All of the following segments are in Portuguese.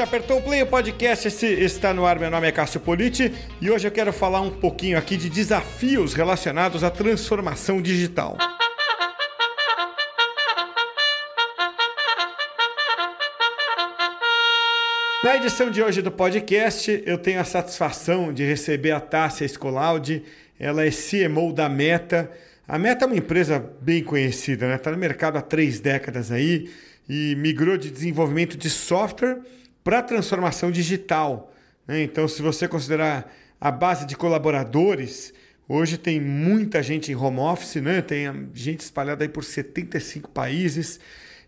Você apertou o play, o podcast esse está no ar. Meu nome é Cássio Politi e hoje eu quero falar um pouquinho aqui de desafios relacionados à transformação digital. Na edição de hoje do podcast, eu tenho a satisfação de receber a Tássia Escolaldi. Ela é CMO da Meta. A Meta é uma empresa bem conhecida, né? Está no mercado há três décadas aí e migrou de desenvolvimento de software para transformação digital. Né? Então, se você considerar a base de colaboradores, hoje tem muita gente em home office, né? tem gente espalhada aí por 75 países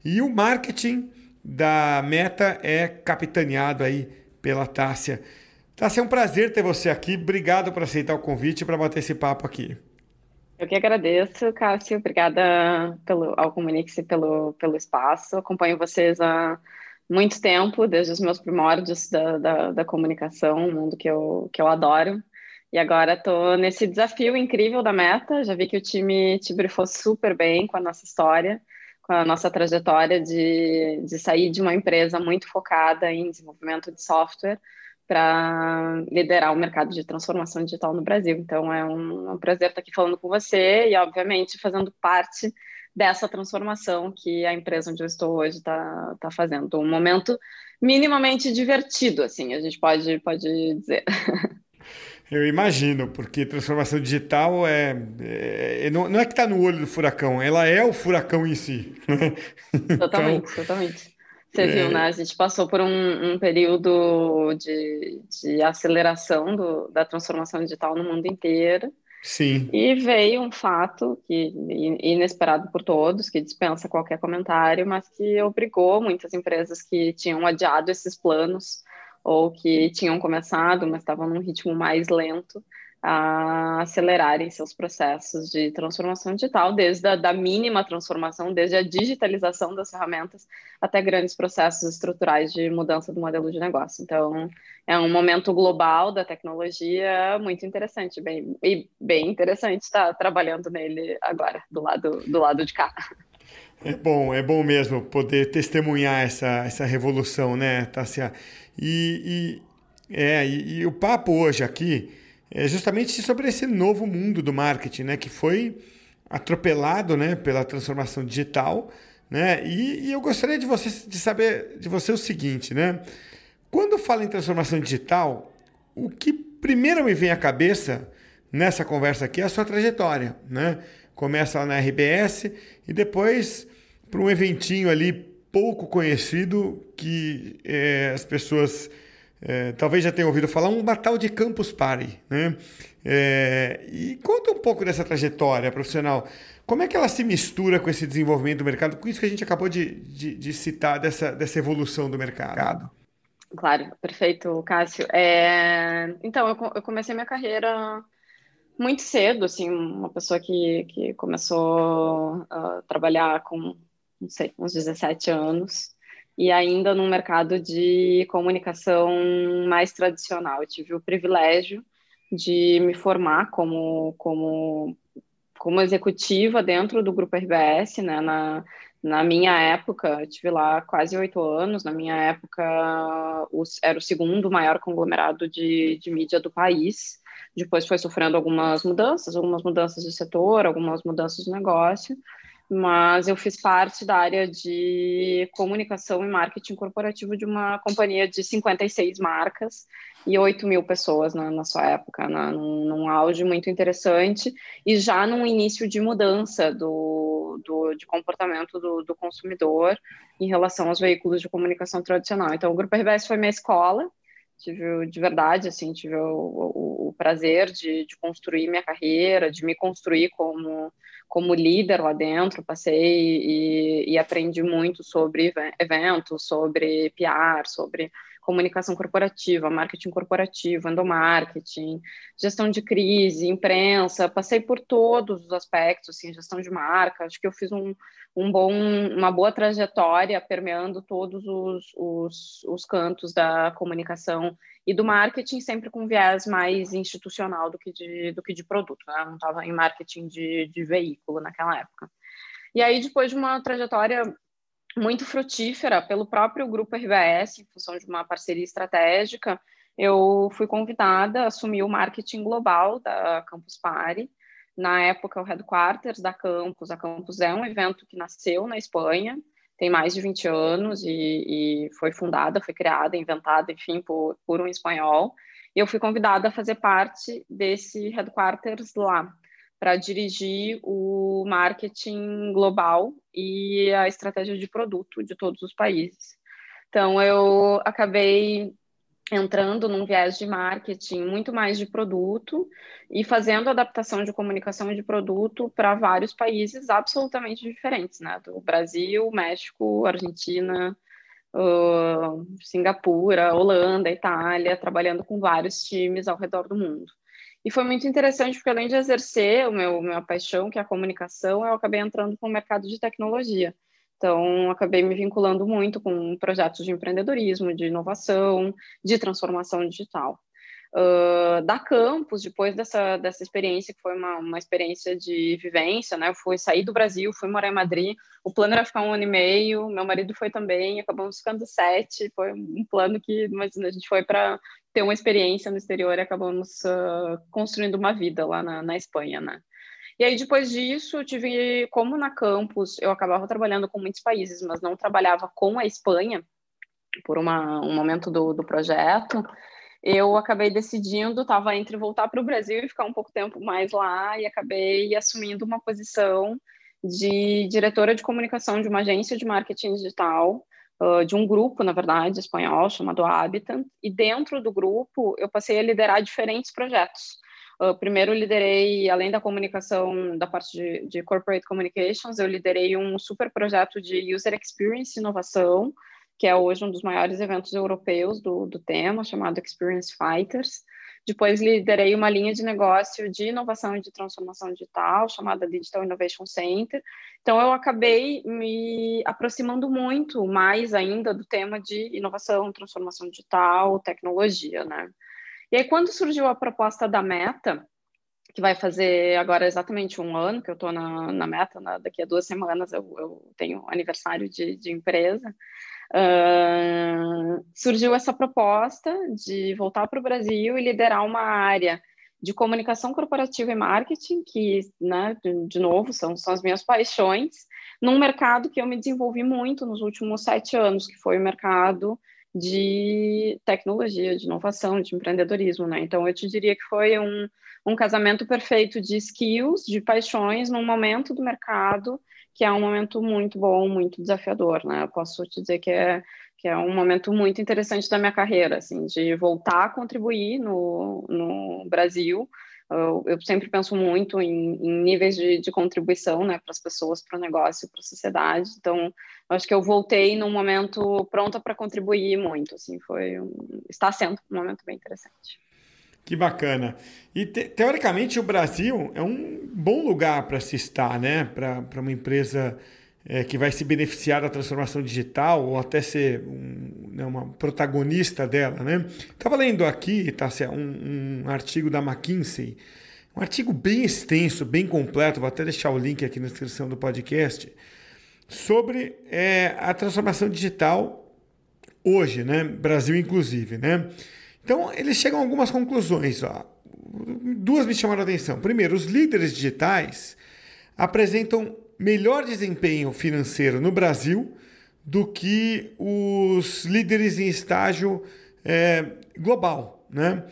e o marketing da Meta é capitaneado aí pela Tássia. Tássia, é um prazer ter você aqui. Obrigado por aceitar o convite para bater esse papo aqui. Eu que agradeço, Cássio. Obrigada pelo, ao Comunique-se pelo, pelo espaço. Acompanho vocês há muito tempo, desde os meus primórdios da, da, da comunicação, um mundo que eu, que eu adoro. E agora estou nesse desafio incrível da Meta. Já vi que o time te brifou super bem com a nossa história com a nossa trajetória de, de sair de uma empresa muito focada em desenvolvimento de software para liderar o mercado de transformação digital no Brasil. Então, é um, é um prazer estar aqui falando com você e, obviamente, fazendo parte dessa transformação que a empresa onde eu estou hoje está tá fazendo. Um momento minimamente divertido, assim, a gente pode, pode dizer. Eu imagino, porque transformação digital é, é não, não, é que está no olho do furacão, ela é o furacão em si. Totalmente, então, totalmente. Você é... viu, né? A gente passou por um, um período de, de aceleração do, da transformação digital no mundo inteiro. Sim. E veio um fato que inesperado por todos, que dispensa qualquer comentário, mas que obrigou muitas empresas que tinham adiado esses planos ou que tinham começado, mas estavam num ritmo mais lento, a acelerarem seus processos de transformação digital, desde a da mínima transformação, desde a digitalização das ferramentas até grandes processos estruturais de mudança do modelo de negócio. Então, é um momento global da tecnologia muito interessante, bem, e bem interessante estar trabalhando nele agora, do lado, do lado de cá. É bom, é bom mesmo poder testemunhar essa, essa revolução, né, Tassia? E, e, é, e, e o papo hoje aqui é justamente sobre esse novo mundo do marketing, né, que foi atropelado, né, pela transformação digital, né? E, e eu gostaria de você de saber de você o seguinte, né? Quando falo em transformação digital, o que primeiro me vem à cabeça nessa conversa aqui é a sua trajetória, né? Começa lá na RBS e depois para um eventinho ali pouco conhecido que é, as pessoas é, talvez já tenham ouvido falar, um Batal de Campus Party. Né? É, e conta um pouco dessa trajetória profissional. Como é que ela se mistura com esse desenvolvimento do mercado, com isso que a gente acabou de, de, de citar, dessa, dessa evolução do mercado? Claro, perfeito, Cássio. É, então, eu, eu comecei minha carreira muito cedo, assim, uma pessoa que, que começou a trabalhar com não sei, uns 17 anos, e ainda num mercado de comunicação mais tradicional. Eu tive o privilégio de me formar como, como, como executiva dentro do Grupo RBS, né, na, na minha época, eu tive lá quase oito anos, na minha época os, era o segundo maior conglomerado de, de mídia do país, depois foi sofrendo algumas mudanças, algumas mudanças de setor, algumas mudanças de negócio, mas eu fiz parte da área de comunicação e marketing corporativo de uma companhia de 56 marcas e 8 mil pessoas na, na sua época, na, num, num auge muito interessante e já num início de mudança do, do de comportamento do, do consumidor em relação aos veículos de comunicação tradicional. Então, o Grupo RBS foi minha escola, tive de verdade, assim, tive o, o, o prazer de, de construir minha carreira, de me construir como como líder lá dentro, passei e, e, aprendi muito sobre eventos, sobre PR, sobre comunicação corporativa, marketing corporativo, endomarketing, gestão de crise, imprensa, passei por todos os aspectos, assim, gestão de marca, acho que eu fiz um, um bom, uma boa trajetória permeando todos os, os, os cantos da comunicação e do marketing sempre com viés mais institucional do que de, do que de produto, né? não estava em marketing de, de veículo naquela época. E aí, depois de uma trajetória muito frutífera pelo próprio grupo RBS, em função de uma parceria estratégica. Eu fui convidada a assumir o marketing global da Campus Party. Na época, o headquarters da Campus. A Campus é um evento que nasceu na Espanha, tem mais de 20 anos e, e foi fundada, foi criada, inventada, enfim, por, por um espanhol. E eu fui convidada a fazer parte desse headquarters lá para dirigir o marketing global e a estratégia de produto de todos os países. Então, eu acabei entrando num viés de marketing muito mais de produto e fazendo adaptação de comunicação de produto para vários países absolutamente diferentes, né? Do Brasil, México, Argentina, uh, Singapura, Holanda, Itália, trabalhando com vários times ao redor do mundo. E foi muito interessante, porque além de exercer o meu minha paixão, que é a comunicação, eu acabei entrando para o mercado de tecnologia. Então, acabei me vinculando muito com projetos de empreendedorismo, de inovação, de transformação digital. Uh, da campus, depois dessa, dessa experiência, que foi uma, uma experiência de vivência, né? Eu fui sair do Brasil, fui morar em Madrid. O plano era ficar um ano e meio, meu marido foi também, acabamos ficando sete. Foi um plano que, imagina, a gente foi para ter uma experiência no exterior e acabamos uh, construindo uma vida lá na, na Espanha, né? E aí, depois disso, eu tive, como na campus, eu acabava trabalhando com muitos países, mas não trabalhava com a Espanha, por uma, um momento do, do projeto eu acabei decidindo, estava entre voltar para o Brasil e ficar um pouco tempo mais lá, e acabei assumindo uma posição de diretora de comunicação de uma agência de marketing digital, uh, de um grupo, na verdade, espanhol, chamado Habitant, e dentro do grupo eu passei a liderar diferentes projetos. Uh, primeiro liderei, além da comunicação, da parte de, de corporate communications, eu liderei um super projeto de user experience e inovação, que é hoje um dos maiores eventos europeus do, do tema, chamado Experience Fighters. Depois liderei uma linha de negócio de inovação e de transformação digital, chamada Digital Innovation Center. Então, eu acabei me aproximando muito mais ainda do tema de inovação, transformação digital, tecnologia, né? E aí, quando surgiu a proposta da Meta, que vai fazer agora exatamente um ano que eu estou na, na Meta, na, daqui a duas semanas eu, eu tenho aniversário de, de empresa, Uh, surgiu essa proposta de voltar para o Brasil e liderar uma área de comunicação corporativa e marketing, que, né, de, de, novo, são, são as minhas paixões, num mercado que eu me desenvolvi muito nos últimos sete anos, que foi o mercado de tecnologia, de inovação, de empreendedorismo, né? Então, eu te diria que foi um, um casamento perfeito de skills, de paixões, num momento do mercado que é um momento muito bom, muito desafiador, né? Eu posso te dizer que é, que é um momento muito interessante da minha carreira, assim, de voltar a contribuir no, no Brasil. Eu, sempre penso muito em, em níveis de, de, contribuição, né, para as pessoas, para o negócio, para a sociedade. Então, acho que eu voltei num momento pronta para contribuir muito, assim, foi, um, está sendo um momento bem interessante. Que bacana. E te, teoricamente o Brasil é um bom lugar para se estar, né? Para uma empresa é, que vai se beneficiar da transformação digital ou até ser um, né, uma protagonista dela, né? Estava lendo aqui, tá, um, um artigo da McKinsey, um artigo bem extenso, bem completo, vou até deixar o link aqui na descrição do podcast, sobre é, a transformação digital hoje, né? Brasil inclusive, né? Então, eles chegam a algumas conclusões. Ó. Duas me chamaram a atenção. Primeiro, os líderes digitais apresentam melhor desempenho financeiro no Brasil do que os líderes em estágio é, global. Né?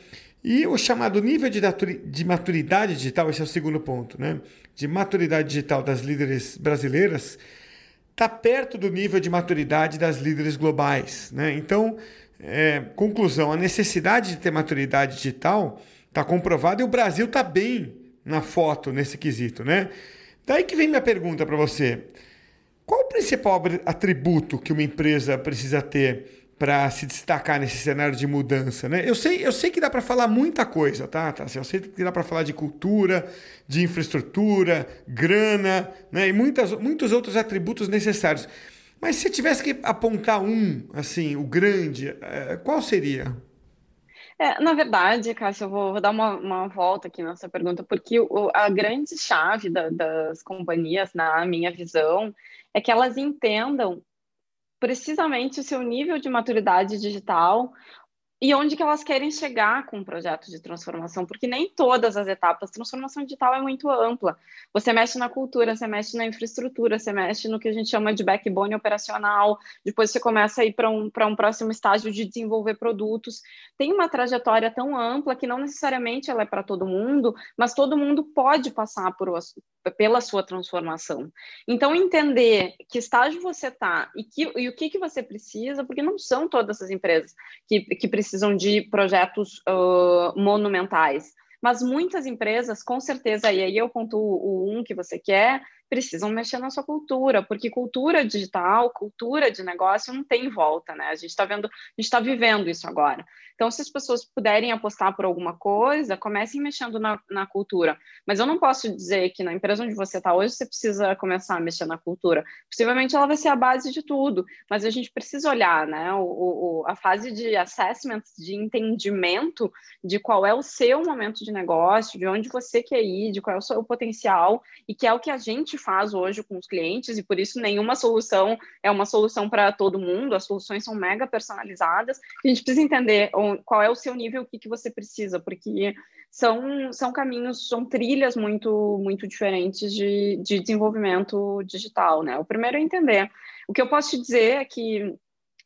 E o chamado nível de maturidade digital, esse é o segundo ponto, né? de maturidade digital das líderes brasileiras, está perto do nível de maturidade das líderes globais. Né? Então, é, conclusão, a necessidade de ter maturidade digital está comprovada e o Brasil está bem na foto nesse quesito, né? Daí que vem minha pergunta para você. Qual o principal atributo que uma empresa precisa ter para se destacar nesse cenário de mudança, né? Eu sei, eu sei que dá para falar muita coisa, tá? Eu sei que dá para falar de cultura, de infraestrutura, grana, né? E muitas, muitos outros atributos necessários. Mas se tivesse que apontar um, assim, o grande, é, qual seria? É, na verdade, Cássio, eu vou, vou dar uma, uma, volta aqui nessa pergunta, porque o, a grande chave da, das companhias, na minha visão, é que elas entendam precisamente o seu nível de maturidade digital, e onde que elas querem chegar com o projeto de transformação, porque nem todas as etapas, transformação digital é muito ampla. Você mexe na cultura, você mexe na infraestrutura, você mexe no que a gente chama de backbone operacional, depois você começa a ir para um, um próximo estágio de desenvolver produtos. Tem uma trajetória tão ampla que não necessariamente ela é para todo mundo, mas todo mundo pode passar por, pela sua transformação. Então, entender que estágio você está e, que, e o que, que você precisa, porque não são todas as empresas que, que precisam de projetos uh, monumentais. Mas muitas empresas, com certeza, e aí eu conto o um que você quer, precisam mexer na sua cultura, porque cultura digital, cultura de negócio não tem volta, né? A gente está vendo, a gente está vivendo isso agora. Então, se as pessoas puderem apostar por alguma coisa, comecem mexendo na, na cultura. Mas eu não posso dizer que na empresa onde você está hoje, você precisa começar a mexer na cultura. Possivelmente ela vai ser a base de tudo, mas a gente precisa olhar, né? O, o, a fase de assessment, de entendimento de qual é o seu momento de negócio, de onde você quer ir, de qual é o seu potencial, e que é o que a gente faz hoje com os clientes, e por isso nenhuma solução é uma solução para todo mundo, as soluções são mega personalizadas, a gente precisa entender qual é o seu nível, o que, que você precisa, porque são, são caminhos, são trilhas muito, muito diferentes de, de desenvolvimento digital, né? O primeiro é entender. O que eu posso te dizer é que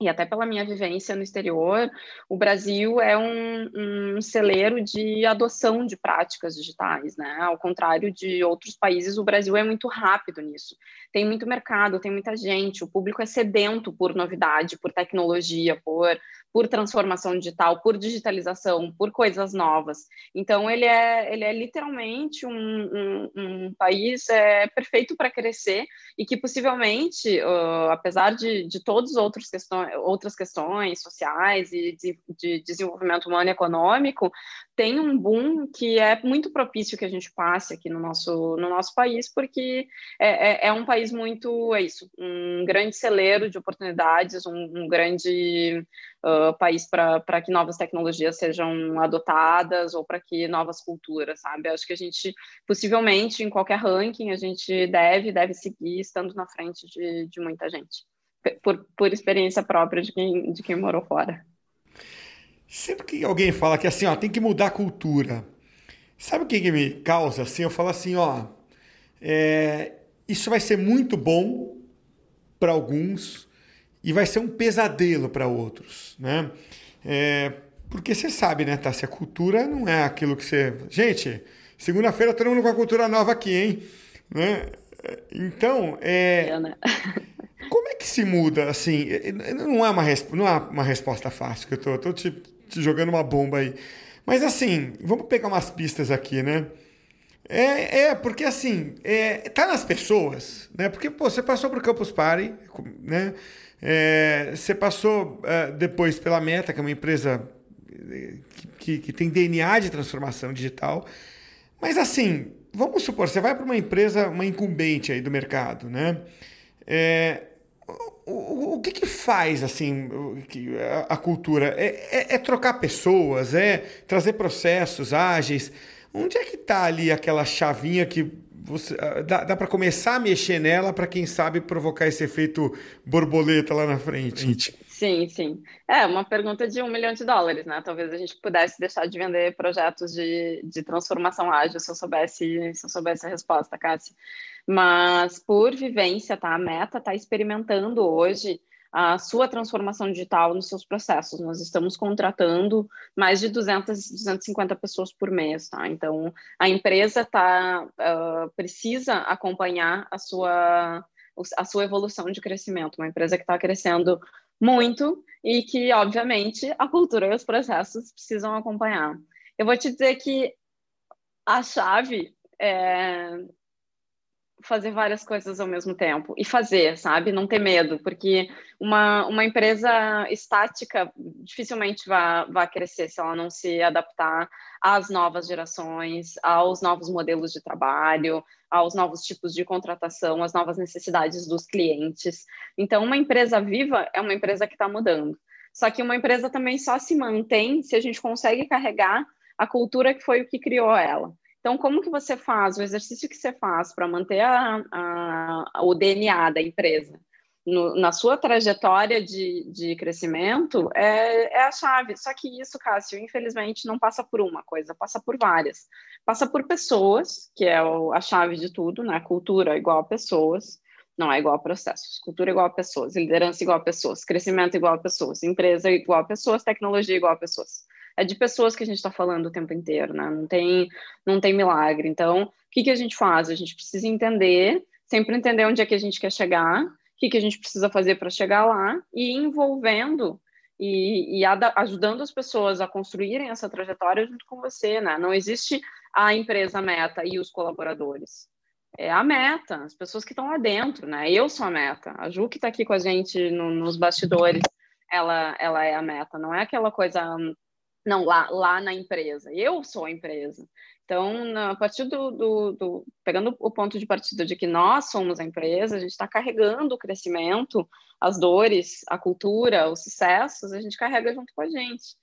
e até pela minha vivência no exterior, o Brasil é um, um, celeiro de adoção de práticas digitais, né? Ao contrário de outros países, o Brasil é muito rápido nisso. Tem muito mercado, tem muita gente, o público é sedento por novidade, por tecnologia, por por transformação digital, por digitalização, por coisas novas. Então, ele é, ele é literalmente um, um, um país é, perfeito para crescer e que possivelmente, uh, apesar de, de todas outras questões, outras questões sociais e de, de desenvolvimento humano e econômico, tem um boom que é muito propício que a gente passe aqui no nosso, no nosso país, porque é, é, é um país muito, é isso, um grande celeiro de oportunidades, um, um grande uh, país para que novas tecnologias sejam adotadas ou para que novas culturas, sabe? Acho que a gente, possivelmente, em qualquer ranking, a gente deve, deve seguir estando na frente de, de muita gente, por, por experiência própria de quem, de quem morou fora. Sempre que alguém fala que assim, ó, tem que mudar a cultura, sabe o que, que me causa assim? Eu falo assim, ó, é, isso vai ser muito bom para alguns e vai ser um pesadelo para outros, né? É, porque você sabe, né, Tassi? A cultura não é aquilo que você. Gente, segunda-feira todo mundo com a cultura nova aqui, hein? Né? Então, é. é né? Como é que se muda assim? Não é uma, não é uma resposta fácil que eu tô, tô te te jogando uma bomba aí. Mas assim, vamos pegar umas pistas aqui, né? É, é porque assim, é, tá nas pessoas, né? Porque pô, você passou por Campus Party, né? É, você passou é, depois pela Meta, que é uma empresa é, que, que, que, tem DNA de transformação digital. Mas assim, vamos supor, você vai para uma empresa, uma incumbente aí do mercado, né? É, o, o que, que faz assim a, a cultura? É, é, é, trocar pessoas, é trazer processos ágeis. Onde é que está ali aquela chavinha que você, ah, dá, dá para começar a mexer nela para quem sabe provocar esse efeito borboleta lá na frente? Sim, sim. É uma pergunta de um milhão de dólares, né? Talvez a gente pudesse deixar de vender projetos de, de transformação ágil se eu soubesse, se eu soubesse a resposta, Cássia. Mas por vivência, tá? A Meta está experimentando hoje a sua transformação digital nos seus processos. Nós estamos contratando mais de 200, 250 pessoas por mês, tá? Então, a empresa tá, uh, precisa acompanhar a sua, a sua evolução de crescimento. Uma empresa que está crescendo muito e que, obviamente, a cultura e os processos precisam acompanhar. Eu vou te dizer que a chave é, fazer várias coisas ao mesmo tempo e fazer, sabe? Não ter medo, porque uma, uma empresa estática dificilmente vai, vai crescer se ela não se adaptar às novas gerações, aos novos modelos de trabalho, aos novos tipos de contratação, às novas necessidades dos clientes. Então, uma empresa viva é uma empresa que está mudando. Só que uma empresa também só se mantém se a gente consegue carregar a cultura que foi o que criou ela. Então, como que você faz, o exercício que você faz para manter a, a, o DNA da empresa? no, na sua trajetória de, de crescimento é, é a chave. Só que isso, Cássio, infelizmente, não passa por uma coisa, passa por várias. Passa por pessoas, que é a chave de tudo, né? Cultura igual a pessoas, não é igual a processos. Cultura igual a pessoas, liderança igual a pessoas, crescimento igual a pessoas, empresa igual a pessoas, tecnologia igual a pessoas. É de pessoas que a gente está falando o tempo inteiro, né? Não tem, não tem milagre. Então, o que, que a gente faz? A gente precisa entender, sempre entender onde é que a gente quer chegar o que, que a gente precisa fazer para chegar lá e envolvendo e, e ajudando as pessoas a construírem essa trajetória junto com você, né? Não existe a empresa meta e os colaboradores. É a meta, as pessoas que estão lá dentro, né? Eu sou a meta. A Ju que está aqui com a gente no, nos bastidores, ela, ela é a meta. Não é aquela coisa, não, lá, lá na empresa. Eu sou a empresa. Então, a partir do, do, do, pegando o ponto de partida de que nós somos a empresa, a gente está carregando o crescimento, as dores, a cultura, os sucessos, a gente carrega junto com a gente.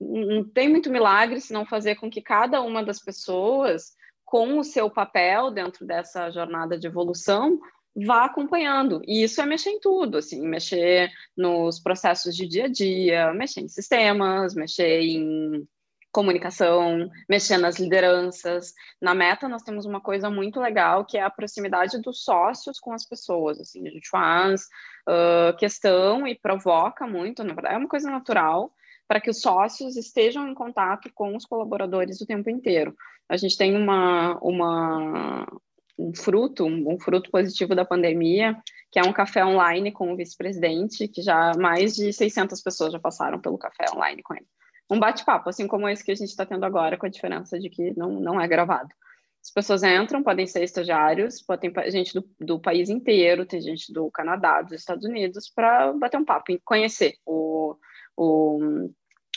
Não tem muito milagre se não fazer com que cada uma das pessoas, com o seu papel dentro dessa jornada de evolução, vá acompanhando. E isso é mexer em tudo, assim, mexer nos processos de dia a dia, mexer em sistemas, mexer em comunicação, mexer nas lideranças. Na Meta, nós temos uma coisa muito legal, que é a proximidade dos sócios com as pessoas. Assim, a gente faz uh, questão e provoca muito, na verdade, é uma coisa natural, para que os sócios estejam em contato com os colaboradores o tempo inteiro. A gente tem uma, uma, um fruto, um fruto positivo da pandemia, que é um café online com o vice-presidente, que já mais de 600 pessoas já passaram pelo café online com ele um bate-papo, assim como esse que a gente está tendo agora, com a diferença de que não, não é gravado. As pessoas entram, podem ser estagiários, podem gente do, do país inteiro, tem gente do Canadá, dos Estados Unidos, para bater um papo e conhecer o, o,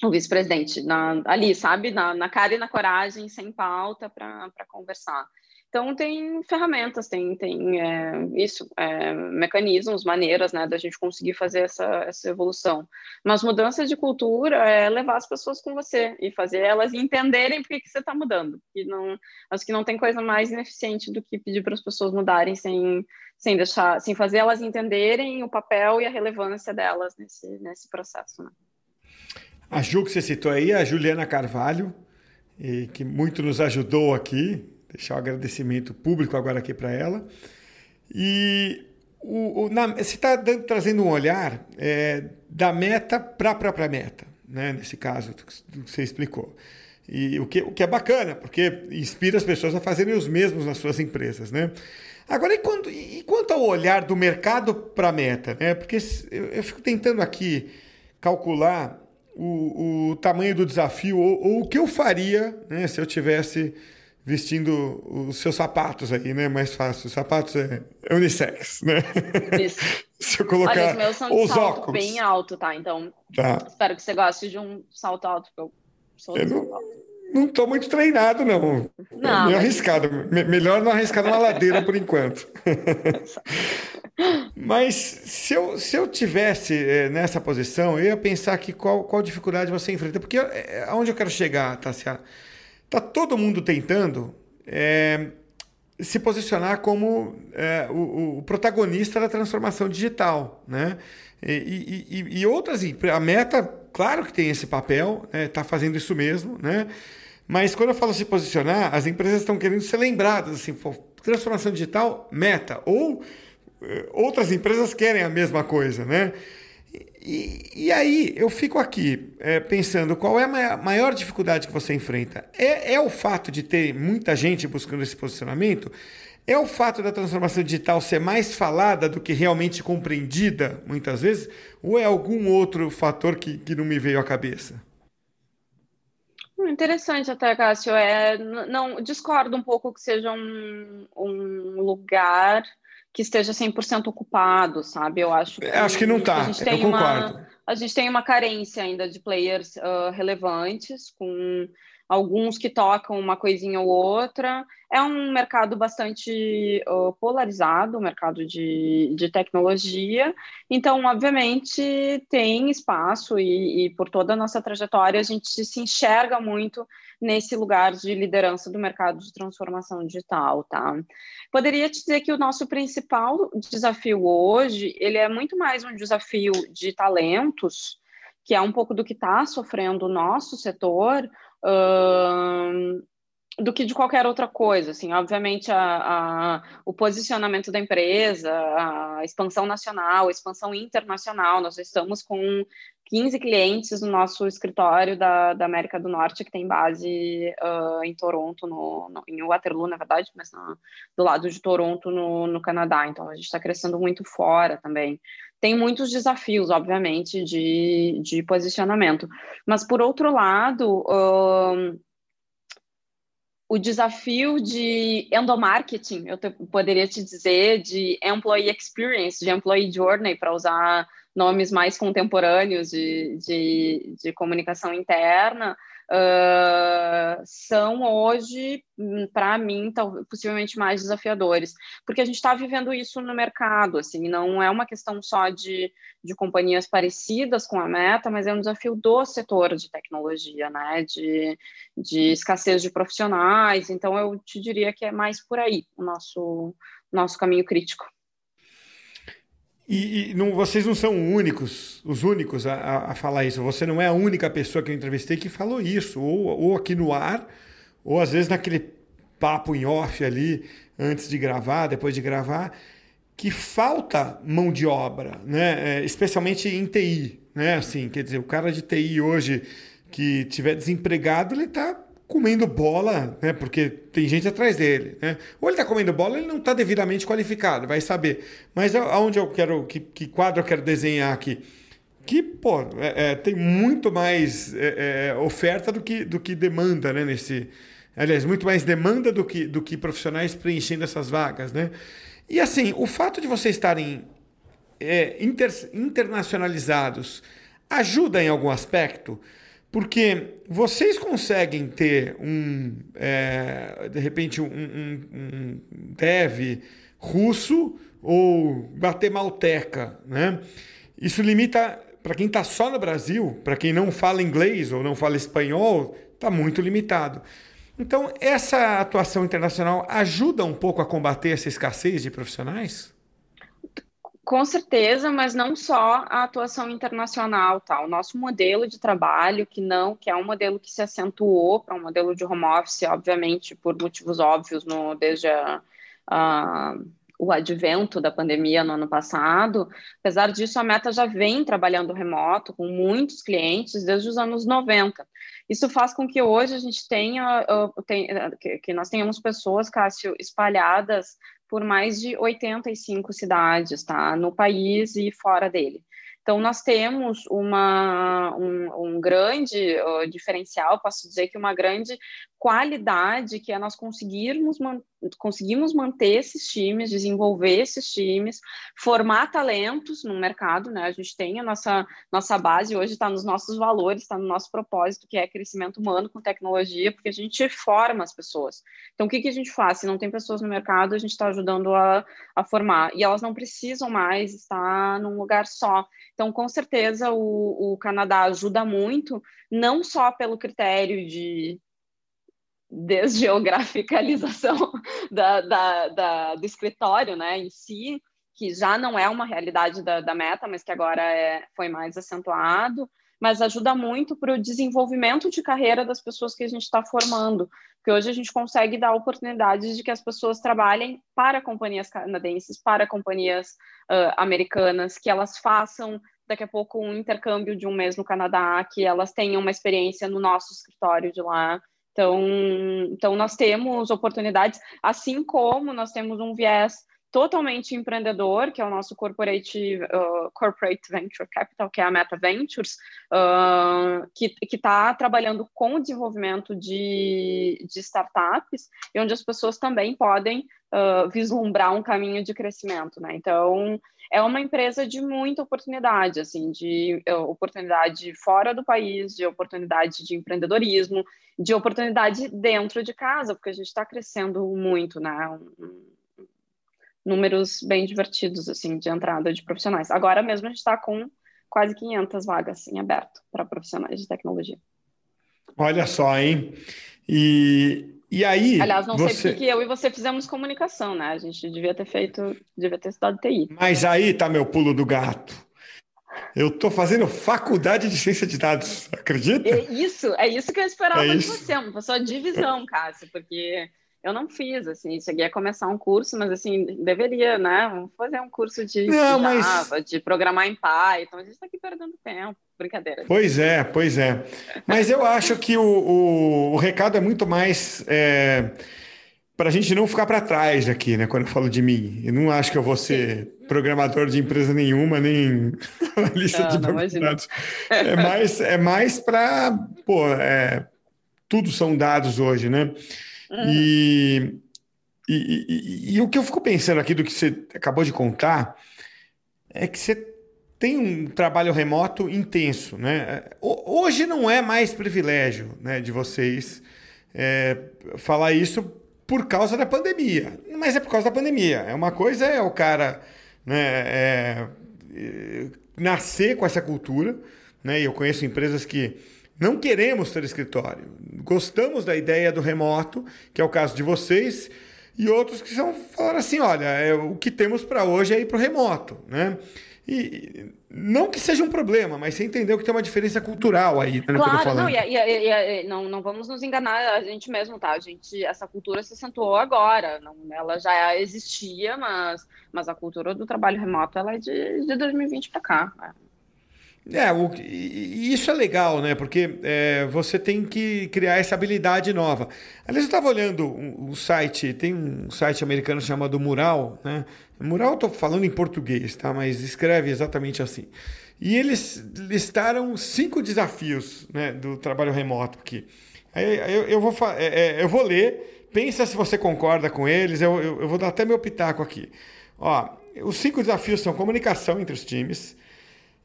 o vice-presidente ali, sabe? Na, na cara e na coragem, sem pauta, para conversar. Então, tem ferramentas, tem, tem é, isso, é, mecanismos, maneiras né, da gente conseguir fazer essa, essa evolução. Mas mudança de cultura é levar as pessoas com você e fazer elas entenderem por que, você está mudando. E não, acho que não tem coisa mais ineficiente do que pedir para as pessoas mudarem sem, sem, deixar, sem fazer elas entenderem o papel e a relevância delas nesse, nesse processo. Né? A Ju que você citou aí, a Juliana Carvalho, que muito nos ajudou aqui deixar o um agradecimento público agora aqui para ela. E o, o, na, você está trazendo um olhar é, da meta para a própria meta, né? nesse caso que você explicou. E o que, o que é bacana, porque inspira as pessoas a fazerem os mesmos nas suas empresas. Né? Agora, e quanto, e quanto ao olhar do mercado para a meta? Né? Porque eu, eu, fico tentando aqui calcular o, o tamanho do desafio ou, ou o que eu faria né, se eu tivesse vestindo os seus sapatos aí, né? Mais fácil. Os sapatos é, é unissex, né? Isso. Se eu colocar Olha, os meus são de salto óculos. bem alto, tá? Então, tá. espero que você goste de um salto alto, porque eu sou eu não, não tô muito treinado, não. Não. É meio arriscado. Melhor não arriscar numa ladeira por enquanto. Mas se eu, se eu tivesse é, nessa posição, eu ia pensar que qual, qual dificuldade você enfrenta. Porque é, aonde eu quero chegar, Tassia? Está todo mundo tentando é, se posicionar como é, o, o, protagonista da transformação digital, né? E, e, e, outras, a Meta, claro que tem esse papel, está né? Fazendo isso mesmo, né? Mas quando eu falo se posicionar, as empresas estão querendo ser lembradas, assim, transformação digital, Meta, ou é, outras empresas querem a mesma coisa, né? E, e aí eu fico aqui é, pensando qual é a maior dificuldade que você enfrenta. É, é o fato de ter muita gente buscando esse posicionamento? É o fato da transformação digital ser mais falada do que realmente compreendida, muitas vezes? Ou é algum outro fator que, que não me veio à cabeça? Hum, interessante até, Cássio. É, não, discordo um pouco que seja um, um lugar que esteja 100% ocupado, sabe? Eu acho que, acho que não está, eu concordo. Uma, a gente tem uma carência ainda de players uh, relevantes, com alguns que tocam uma coisinha ou outra. É um mercado bastante uh, polarizado, o mercado de, de tecnologia. Então, obviamente, tem espaço e, e, por toda a nossa trajetória, a gente se enxerga muito nesse lugar de liderança do mercado de transformação digital, tá? Poderia te dizer que o nosso principal desafio hoje, ele é muito mais um desafio de talentos, que é um pouco do que está sofrendo o nosso setor, uh, do que de qualquer outra coisa. Assim, obviamente, a, a, o posicionamento da empresa, a expansão nacional, a expansão internacional. Nós estamos com 15 clientes no nosso escritório da, da América do Norte, que tem base uh, em Toronto, no, no, em Waterloo, na verdade, mas do lado de Toronto, no, no Canadá. Então, a gente está crescendo muito fora também. Tem muitos desafios, obviamente, de, de posicionamento. Mas, por outro lado, uh, o desafio de endomarketing, eu te, poderia te dizer, de employee experience, de employee journey, para usar nomes mais contemporâneos de, de, de comunicação interna, uh, são hoje, hum, para mim, possivelmente mais desafiadores, porque a gente está vivendo isso no mercado, assim, não é uma questão só de, de companhias parecidas com a Meta, mas é um desafio do setor de tecnologia, né, de, de escassez de profissionais, então eu te diria que é mais por aí o nosso, nosso caminho crítico. E, e não, vocês não são únicos, os únicos a, a, falar isso. Você não é a única pessoa que eu entrevistei que falou isso, ou, ou aqui no ar, ou às vezes naquele papo em off ali, antes de gravar, depois de gravar, que falta mão de obra, né? É, especialmente em TI. Né? Assim, quer dizer, o cara de TI hoje que tiver desempregado, ele está comendo bola, né? Porque tem gente atrás dele, né? Ou ele está comendo bola, ele não está devidamente qualificado, vai saber. Mas aonde eu quero, que, que quadro eu quero desenhar aqui? Que, pô, é, é, tem muito mais é, é, oferta do que, do que demanda, né? Nesse, aliás, muito mais demanda do que, do que profissionais preenchendo essas vagas, né? E assim, o fato de vocês estarem é, inter, internacionalizados ajuda em algum aspecto? Porque vocês conseguem ter um, é, de repente, um, um, um, dev russo ou guatemalteca, né? Isso limita, para quem está só no Brasil, para quem não fala inglês ou não fala espanhol, está muito limitado. Então, essa atuação internacional ajuda um pouco a combater essa escassez de profissionais? Com certeza, mas não só a atuação internacional, tá? O nosso modelo de trabalho, que não, que é um modelo que se acentuou para um modelo de home office, obviamente por motivos óbvios, no, desde a, a, o advento da pandemia no ano passado. Apesar disso, a Meta já vem trabalhando remoto com muitos clientes desde os anos 90. Isso faz com que hoje a gente tenha, uh, tem, que, que nós tenhamos pessoas, Cássio, espalhadas por mais de 85 cidades, tá? No país e fora dele. Então, nós temos uma, um, um grande uh, diferencial, posso dizer que uma grande qualidade, que é nós conseguirmos, man conseguimos manter esses times, desenvolver esses times, formar talentos no mercado, né? A gente tem a nossa, nossa base, hoje está nos nossos valores, está no nosso propósito, que é crescimento humano com tecnologia, porque a gente forma as pessoas. Então, o que, que a gente faz? Se não tem pessoas no mercado, a gente está ajudando a, a formar. E elas não precisam mais estar num lugar só. Então, com certeza, o, o Canadá ajuda muito, não só pelo critério de desgeograficalização da, da, da, do escritório né, em si, que já não é uma realidade da, da meta, mas que agora é, foi mais acentuado, mas ajuda muito para o desenvolvimento de carreira das pessoas que a gente está formando, porque hoje a gente consegue dar oportunidades de que as pessoas trabalhem para companhias canadenses, para companhias uh, americanas, que elas façam daqui a pouco um intercâmbio de um mês no Canadá, que elas tenham uma experiência no nosso escritório de lá. Então, então nós temos oportunidades, assim como nós temos um viés totalmente empreendedor, que é o nosso corporate, uh, corporate venture capital, que é a Meta Ventures, uh, que está trabalhando com o desenvolvimento de, de startups, e onde as pessoas também podem uh, vislumbrar um caminho de crescimento, né? Então, é uma empresa de muita oportunidade, assim, de uh, oportunidade fora do país, de oportunidade de empreendedorismo, de oportunidade dentro de casa, porque a gente está crescendo muito, né? Números bem divertidos, assim, de entrada de profissionais. Agora mesmo a gente está com quase 500 vagas em aberto para profissionais de tecnologia. Olha só, hein? E, e aí. Aliás, não você... sei porque eu e você fizemos comunicação, né? A gente devia ter feito, devia ter estudado TI. Mas aí tá meu pulo do gato. Eu estou fazendo faculdade de ciência de dados, acredita? É isso, é isso que eu esperava é de você, uma pessoa de visão, Cássio, porque eu não fiz, assim, cheguei a começar um curso, mas assim, deveria, né? Vamos fazer um curso de, não, de Java, mas... de programar em Python. A gente está aqui perdendo tempo, brincadeira. Pois é, pois é. Mas eu acho que o, o, o recado é muito mais é, para a gente não ficar para trás aqui, né? Quando eu falo de mim. Eu não acho que eu vou ser programador de empresa nenhuma, nem lista não, de programados. É mais, é mais para, pô, é, tudo são dados hoje, né? E, e, e, e, o que eu fico pensando aqui do que você acabou de contar é que você tem um trabalho remoto intenso, né? Hoje não é mais privilégio né, de vocês é, falar isso por causa da pandemia, mas é por causa da pandemia. É uma coisa é o cara né, é, nascer com essa cultura, né? E eu conheço empresas que não queremos ter escritório. Gostamos da ideia do remoto, que é o caso de vocês, e outros que são falaram assim: olha, é, o que temos para hoje é ir para o remoto. Né? E não que seja um problema, mas você entendeu que tem uma diferença cultural aí. Né, claro, não, e, e, e, não, não vamos nos enganar a gente mesmo, tá? A gente, essa cultura se acentuou agora, não, ela já existia, mas, mas a cultura do trabalho remoto ela é de, de 2020 para cá. Né? É, o, e isso é legal, né? Porque é, você tem que criar essa habilidade nova. Aliás, eu estava olhando um, um, site, tem um site americano chamado Mural, né? Mural, estou falando em português, tá? Mas escreve exatamente assim. E eles listaram cinco desafios né, do trabalho remoto aqui. Aí, eu, eu, vou, é, é, eu vou ler, pensa se você concorda com eles, eu, eu, eu vou dar até meu pitaco aqui. Ó, os cinco desafios são comunicação entre os times,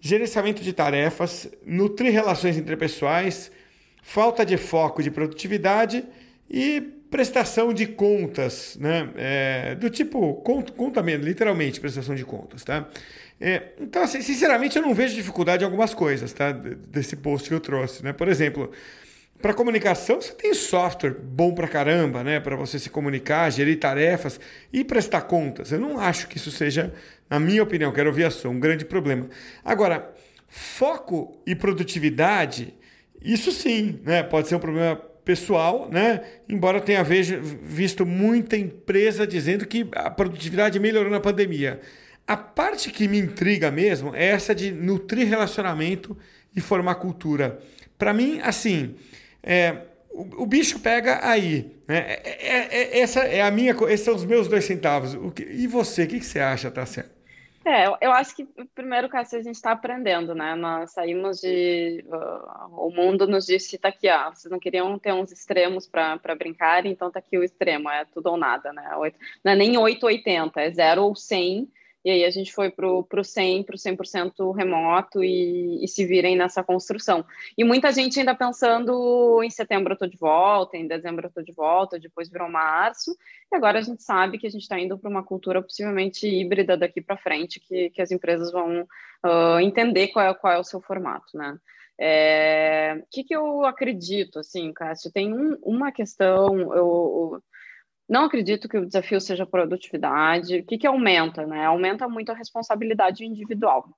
gerenciamento de tarefas, nutrir relações interpessoais, falta de foco de produtividade e prestação de contas, né? É, do tipo, conta, conta mesmo, literalmente, prestação de contas, tá? É, então, assim, sinceramente, eu não vejo dificuldade em algumas coisas, tá? Desse post que eu trouxe, né? Por exemplo, para comunicação, você tem software bom para caramba, né? Para você se comunicar, gerir tarefas e prestar contas. Eu não acho que isso seja na minha opinião, quero ouvir a sua, um grande problema. Agora, foco e produtividade, isso sim, né? Pode ser um problema pessoal, né? Embora tenha visto muita empresa dizendo que a produtividade melhorou na pandemia. A parte que me intriga mesmo é essa de nutrir relacionamento e formar cultura. Para mim, assim, é, o, bicho pega aí. Né? É, é, é, essa é a minha, esses são os meus dois centavos. Que, e você, o que, que você acha, tá certo? É, eu acho que primeiro, Cássio, a gente está aprendendo, né? Nós saímos de. Uh, o mundo nos disse: tá aqui, ó, vocês não queriam ter uns extremos para brincar, então tá aqui o extremo, é tudo ou nada, né? Não é nem 880, é 0 ou 100 e aí a gente foi para o 100, para o 100% remoto e, e, se virem nessa construção. E muita gente ainda pensando em setembro eu estou de volta, em dezembro eu estou de volta, depois virou março. E agora a gente sabe que a gente está indo para uma cultura possivelmente híbrida daqui para frente, que, que as empresas vão uh, entender qual é, qual é o seu formato, né? É, o que, que eu acredito, assim, Cássio? Tem um, uma questão, eu não acredito que o desafio seja produtividade. O que, que aumenta? Né? Aumenta muito a responsabilidade individual.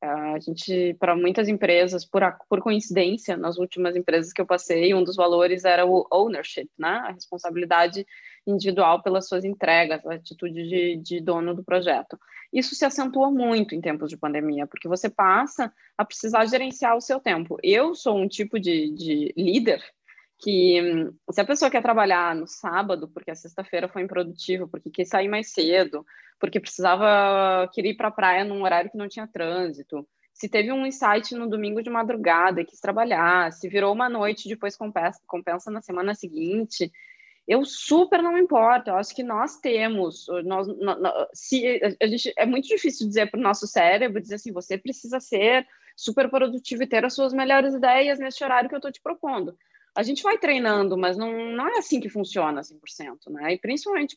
É, a gente, para muitas empresas, por, a, por coincidência, nas últimas empresas que eu passei, um dos valores era o ownership, né? a responsabilidade individual pelas suas entregas, a atitude de, de dono do projeto. Isso se acentua muito em tempos de pandemia, porque você passa a precisar gerenciar o seu tempo. Eu sou um tipo de, de líder que se a pessoa quer trabalhar no sábado, porque a sexta-feira foi improdutiva, porque quis sair mais cedo, porque precisava querer ir para a praia num horário que não tinha trânsito, se teve um insight no domingo de madrugada e quis trabalhar, se virou uma noite depois compensa, compensa na semana seguinte, Eu super não importo, eu acho que nós temos, nós, se, a gente, é muito difícil dizer para o nosso cérebro, dizer assim, você precisa ser super produtivo e ter as suas melhores ideias nesse horário que eu estou te propondo. A gente vai treinando, mas não, não é assim que funciona 100%, né? E principalmente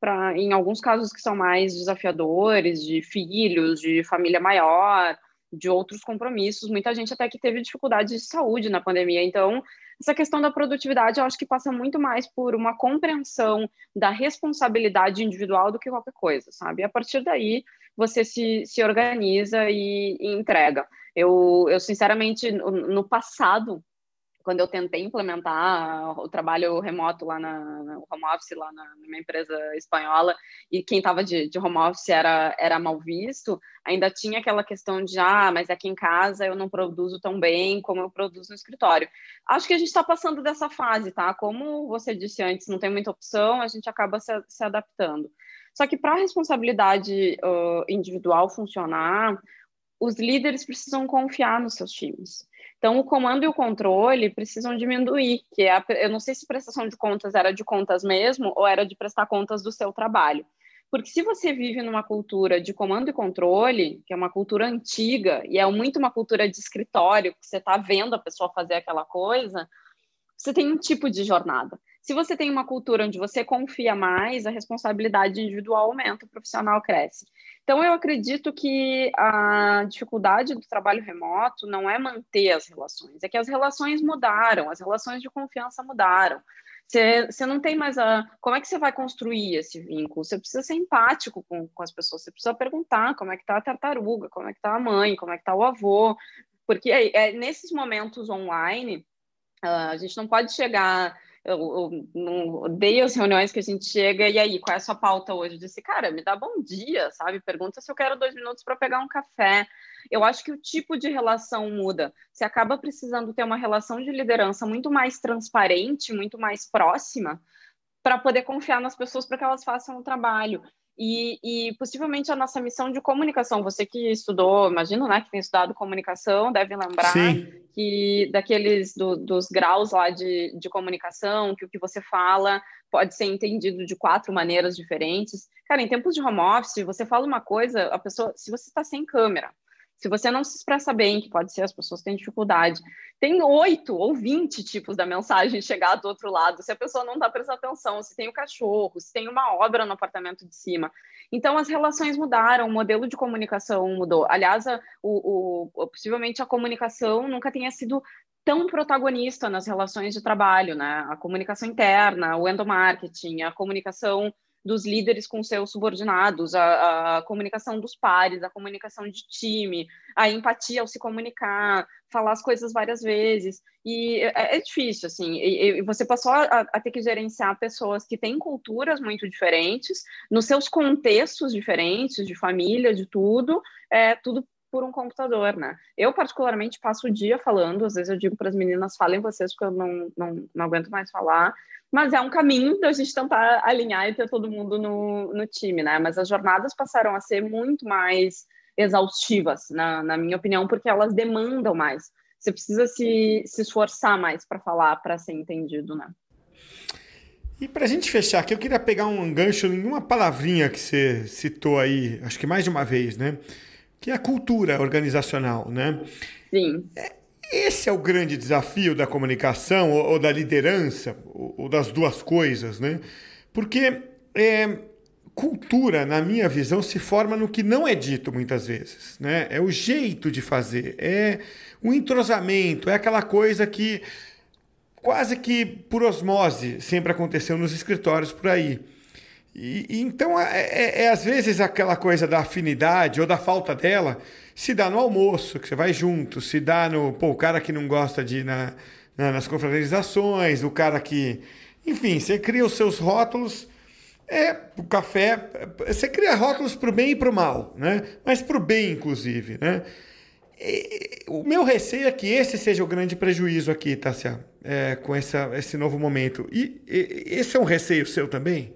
para, em alguns casos que são mais desafiadores, de filhos, de família maior, de outros compromissos, muita gente até que teve dificuldade de saúde na pandemia. Então, essa questão da produtividade, eu acho que passa muito mais por uma compreensão da responsabilidade individual do que qualquer coisa, sabe? E a partir daí, você se, se organiza e, e entrega. Eu, eu, sinceramente, no passado, quando eu tentei implementar o trabalho remoto lá na, no home office lá na, numa empresa espanhola e quem estava de, de, home office era, era mal visto, ainda tinha aquela questão de ah, mas aqui em casa eu não produzo tão bem como eu produzo no escritório. Acho que a gente está passando dessa fase, tá? Como você disse antes, não tem muita opção, a gente acaba se, se adaptando. Só que para a responsabilidade uh, individual funcionar, os líderes precisam confiar nos seus times. Então, o comando e o controle precisam diminuir, que é a, eu não sei se prestação de contas era de contas mesmo ou era de prestar contas do seu trabalho. Porque se você vive numa cultura de comando e controle, que é uma cultura antiga e é muito uma cultura de escritório, que você está vendo a pessoa fazer aquela coisa, você tem um tipo de jornada. Se você tem uma cultura onde você confia mais, a responsabilidade individual aumenta, o profissional cresce. Então, eu acredito que a dificuldade do trabalho remoto não é manter as relações, é que as relações mudaram, as relações de confiança mudaram. Você, não tem mais a. Como é que você vai construir esse vínculo? Você precisa ser empático com, com as pessoas, você precisa perguntar como é que está a tartaruga, como é que está a mãe, como é que está o avô, porque é, é nesses momentos online, uh, a gente não pode chegar eu, odeio as reuniões que a gente chega e aí, qual é a sua pauta hoje? Eu disse, cara, me dá bom dia, sabe? Pergunta se eu quero dois minutos para pegar um café. Eu acho que o tipo de relação muda. Você acaba precisando ter uma relação de liderança muito mais transparente, muito mais próxima, para poder confiar nas pessoas para que elas façam o trabalho. E, e, possivelmente a nossa missão de comunicação, você que estudou, imagino, né, que tem estudado comunicação, deve lembrar Sim. que daqueles do, dos graus lá de, de comunicação, que o que você fala pode ser entendido de quatro maneiras diferentes. Cara, em tempos de home office, você fala uma coisa, a pessoa, se você está sem câmera, se você não se expressa bem, que pode ser as pessoas têm dificuldade, tem oito ou vinte tipos da mensagem chegar do outro lado, se a pessoa não está prestando atenção, se tem o cachorro, se tem uma obra no apartamento de cima. Então, as relações mudaram, o modelo de comunicação mudou. Aliás, a, o, o, possivelmente a comunicação nunca tenha sido tão protagonista nas relações de trabalho, né? A comunicação interna, o endomarketing, a comunicação dos líderes com seus subordinados, a, a, comunicação dos pares, a comunicação de time, a empatia ao se comunicar, falar as coisas várias vezes. E é, é difícil, assim, e, e você passou a, a, ter que gerenciar pessoas que têm culturas muito diferentes, nos seus contextos diferentes, de família, de tudo, é tudo por um computador, né? Eu, particularmente, passo o dia falando, às vezes eu digo para as meninas, falem vocês, porque eu não, não, não aguento mais falar, mas é um caminho da gente tentar alinhar e ter todo mundo no, no time, né? Mas as jornadas passaram a ser muito mais exaustivas, na, na minha opinião, porque elas demandam mais. Você precisa se, se esforçar mais para falar, para ser entendido, né? E para a gente fechar aqui, eu queria pegar um gancho em uma palavrinha que você citou aí, acho que mais de uma vez, né? Que é a cultura organizacional, né? Sim. É, esse é o grande desafio da comunicação ou, ou da liderança, ou, ou, das duas coisas, né? Porque é, cultura, na minha visão, se forma no que não é dito muitas vezes, né? É o jeito de fazer, é o entrosamento, é aquela coisa que quase que por osmose sempre aconteceu nos escritórios por aí. E, e então é, é, é, às vezes aquela coisa da afinidade ou da falta dela se dá no almoço, que você vai junto, se dá no pô, o cara que não gosta de ir na, na, nas confraternizações, o cara que. Enfim, você cria os seus rótulos. É, o café, você cria rótulos para o bem e para o mal, né? Mas para o bem, inclusive, né? E, o meu receio é que esse seja o grande prejuízo aqui, Tássia, é, com essa, esse novo momento. E, e esse é um receio seu também?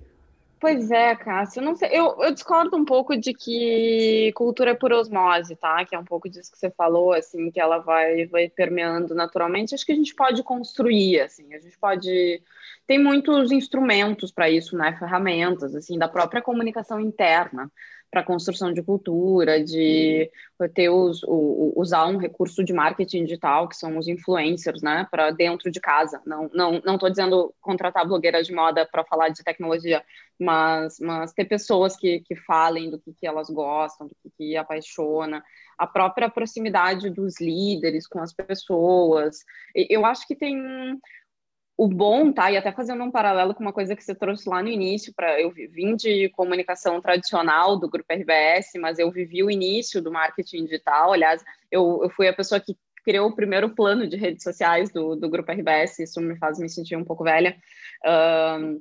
Pois é, Cássio, não sei, eu, eu, discordo um pouco de que cultura é por osmose, tá? Que é um pouco disso que você falou, assim, que ela vai, vai permeando naturalmente. Acho que a gente pode construir, assim, a gente pode tem muitos instrumentos para isso, né? Ferramentas, assim, da própria comunicação interna para construção de cultura, de ter os, o, usar um recurso de marketing digital, que são os influencers, né, para dentro de casa. Não não não estou dizendo contratar blogueiras de moda para falar de tecnologia, mas, mas ter pessoas que, que falem do que, que elas gostam, do que, que apaixona, a própria proximidade dos líderes com as pessoas. Eu acho que tem o bom, tá? E até fazendo um paralelo com uma coisa que você trouxe lá no início, para eu vim de comunicação tradicional do grupo RBS, mas eu vivi o início do marketing digital. Aliás, eu, eu fui a pessoa que criou o primeiro plano de redes sociais do, do grupo RBS, isso me faz me sentir um pouco velha. Um,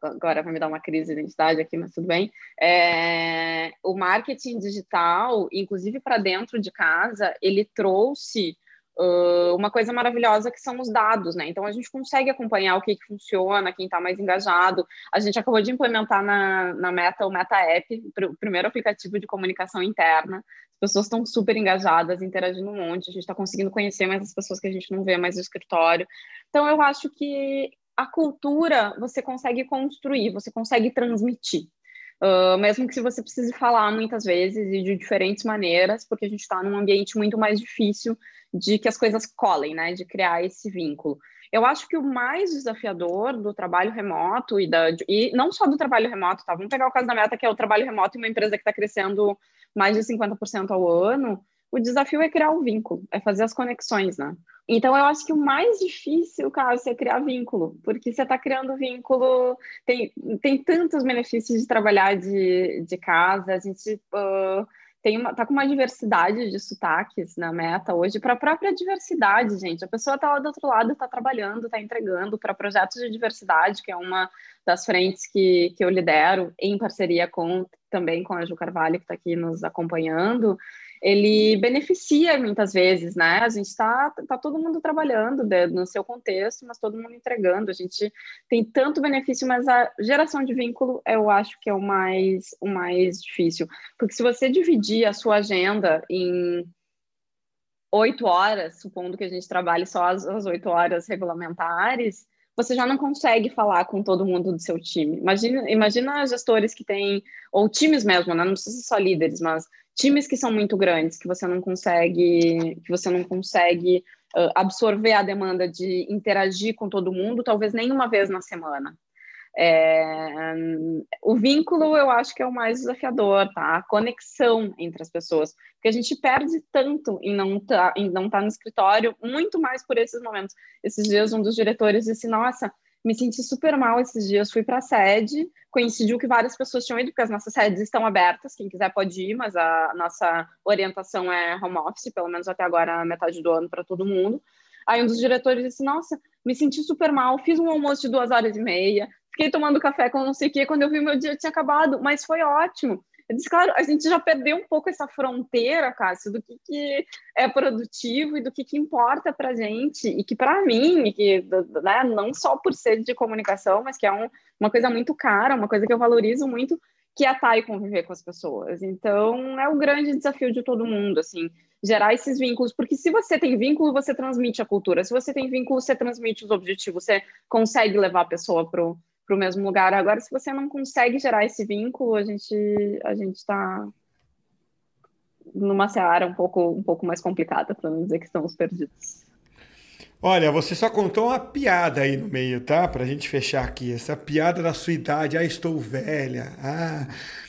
agora vai me dar uma crise de identidade aqui, mas tudo bem. É, o marketing digital, inclusive para dentro de casa, ele trouxe Uh, uma coisa maravilhosa que são os dados, né? Então a gente consegue acompanhar o que, que funciona, quem está mais engajado. A gente acabou de implementar na, na Meta o Meta App, o primeiro aplicativo de comunicação interna. As pessoas estão super engajadas, interagindo um monte. A gente está conseguindo conhecer mais as pessoas que a gente não vê mais no escritório. Então eu acho que a cultura você consegue construir, você consegue transmitir. Uh, mesmo que você precise falar muitas vezes e de diferentes maneiras, porque a gente está num ambiente muito mais difícil de que as coisas colem, né? De criar esse vínculo. Eu acho que o mais desafiador do trabalho remoto e, da, e não só do trabalho remoto, tá? Vamos pegar o caso da Meta, que é o trabalho remoto e uma empresa que está crescendo mais de 50% ao ano. O desafio é criar o vínculo, é fazer as conexões, né? Então, eu acho que o mais difícil, cara, é criar vínculo, porque você está criando vínculo, tem, tem tantos benefícios de trabalhar de, de casa, a gente uh, tem uma, tá com uma diversidade de sotaques na meta hoje, para a própria diversidade, gente. A pessoa está lá do outro lado, está trabalhando, está entregando para projetos de diversidade, que é uma das frentes que, que eu lidero, em parceria com também com a Ju Carvalho, que está aqui nos acompanhando ele beneficia muitas vezes, né? A gente está tá todo mundo trabalhando no seu contexto, mas todo mundo entregando. A gente tem tanto benefício, mas a geração de vínculo eu acho que é o mais, o mais difícil. Porque se você dividir a sua agenda em oito horas, supondo que a gente trabalhe só as oito horas regulamentares, você já não consegue falar com todo mundo do seu time. Imagina, imagina gestores que têm, ou times mesmo, né? não precisa ser só líderes, mas times que são muito grandes, que você não consegue, que você não consegue uh, absorver a demanda de interagir com todo mundo, talvez nem uma vez na semana. É, um, o vínculo eu acho que é o mais desafiador, tá? A conexão entre as pessoas, porque a gente perde tanto em não tá, estar tá no escritório, muito mais por esses momentos. Esses dias um dos diretores disse: "Nossa, me senti super mal esses dias. Fui para a sede, coincidiu que várias pessoas tinham ido, porque as nossas sedes estão abertas, quem quiser pode ir, mas a nossa orientação é home office, pelo menos até agora, metade do ano, para todo mundo. Aí um dos diretores disse: Nossa, me senti super mal, fiz um almoço de duas horas e meia, fiquei tomando café com não sei o quê, quando eu vi meu dia tinha acabado, mas foi ótimo. Eu disse, claro, a gente já perdeu um pouco essa fronteira, Cássio, do que, que é produtivo e do que, que importa para gente, e que para mim, que né, não só por ser de comunicação, mas que é um, uma coisa muito cara, uma coisa que eu valorizo muito, que é estar e conviver com as pessoas. Então, é o grande desafio de todo mundo, assim, gerar esses vínculos, porque se você tem vínculo, você transmite a cultura, se você tem vínculo, você transmite os objetivos, você consegue levar a pessoa para para o mesmo lugar. Agora, se você não consegue gerar esse vínculo, a gente a gente está numa seara um pouco um pouco mais complicada, para não dizer que estamos perdidos. Olha, você só contou uma piada aí no meio, tá? Para a gente fechar aqui. Essa piada da sua idade. Ah, estou velha. Ah,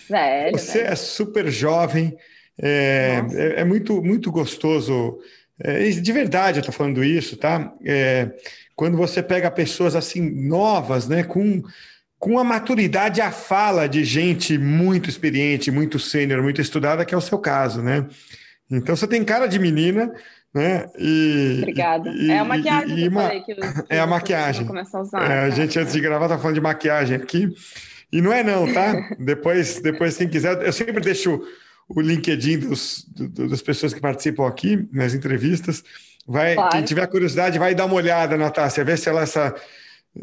velho, você velho. é super jovem. É, é, é, muito, muito gostoso. É, de verdade eu estou falando isso, tá? É, quando você pega pessoas assim novas, né, com, com a maturidade a fala de gente muito experiente, muito sênior, muito estudada, que é o seu caso, né? Então você tem cara de menina, né? E, Obrigada. E, é a maquiagem e, que uma, falei que, que É a maquiagem. A, usar, é, a gente antes de gravar tá falando de maquiagem aqui. E não é não, tá? depois, depois quem quiser, eu sempre deixo o LinkedIn dos, do, das pessoas que participam aqui nas entrevistas. Vai, claro. Quem tiver curiosidade, vai dar uma olhada, Natácia, ver se ela essa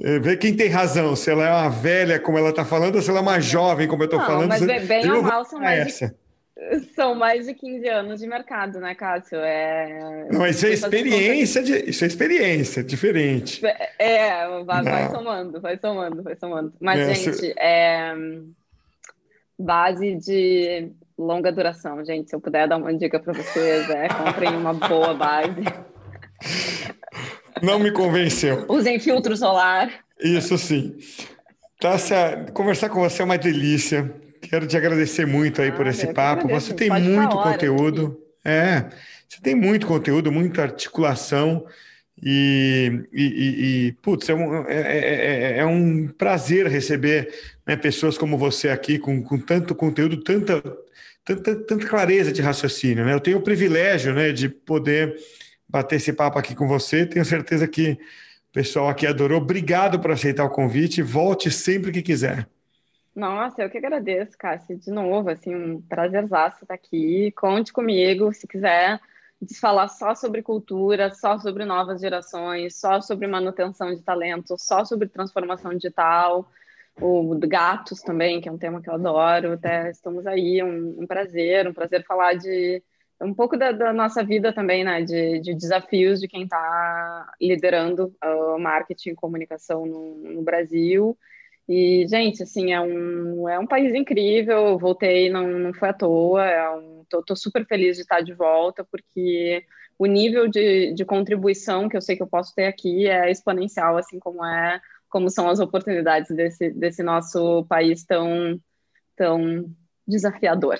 É, vê quem tem razão, se ela é uma velha, como ela está falando, ou se ela é uma jovem, como eu estou falando. Mas bem, bem ou mal são mais, essa. De, são mais de 15 anos de mercado, né, Cássio? É... Não, isso é experiência, de, isso é experiência, diferente. É, vai, vai somando, vai somando, vai somando. Mas, é, gente, se... é base de longa duração, gente. Se eu puder dar uma dica para vocês, é comprem uma boa base. Não me convenceu. Usem filtro solar. Isso sim. Tássia, conversar com você é uma delícia. Quero te agradecer muito aí ah, por esse papo. Você tem muito conteúdo. É, você tem muito conteúdo, muita articulação. E, e, e, e putz, é um, é, é, é um prazer receber né, pessoas como você aqui, com, com tanto conteúdo, tanta, tanta, tanta clareza de raciocínio. Né? Eu tenho o privilégio né, de poder bater esse papo aqui com você. Tenho certeza que o pessoal aqui adorou. Obrigado por aceitar o convite. Volte sempre que quiser. Nossa, eu que agradeço, Cássio, de novo, assim, um prazerzaço estar aqui. Conte comigo, se quiser falar só sobre cultura, só sobre novas gerações, só sobre manutenção de talento, só sobre transformação digital, o gatos também, que é um tema que eu adoro. Até estamos aí, um, um prazer, um prazer falar de um pouco da, da, nossa vida também, né? De, de desafios de quem está liderando uh, marketing e comunicação no, no, Brasil. E, gente, assim, é um, é um país incrível. Eu voltei, não, não foi à toa. É um, tô, tô, super feliz de estar de volta, porque o nível de, de contribuição que eu sei que eu posso ter aqui é exponencial, assim como é como são as oportunidades desse, desse nosso país tão, tão desafiador.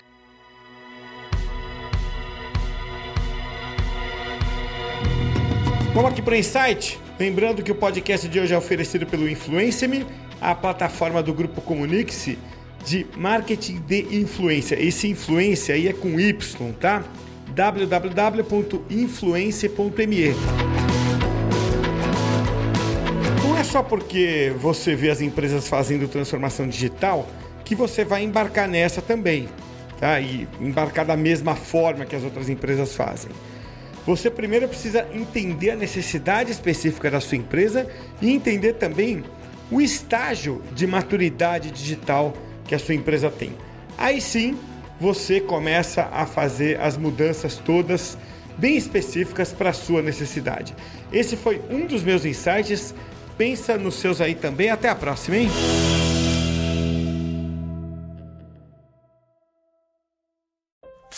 Vamos aqui para o Insight. Lembrando que o podcast de hoje é oferecido pelo Influencer-me, a plataforma do grupo Comunique-se de marketing de influência. Esse influência aí é com Y, tá? www.influencer.me. só porque você vê as empresas fazendo transformação digital que você vai embarcar nessa também, tá? E embarcar da mesma forma que as outras empresas fazem. Você primeiro precisa entender a necessidade específica da sua empresa e entender também o estágio de maturidade digital que a sua empresa tem. Aí sim, você começa a fazer as mudanças todas bem específicas para a sua necessidade. Esse foi um dos meus insights. Pensa nos seus aí também. Até a próxima, hein?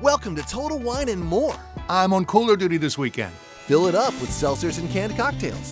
Welcome to Total Wine and More. I'm on cooler duty this weekend. Fill it up with seltzers and canned cocktails.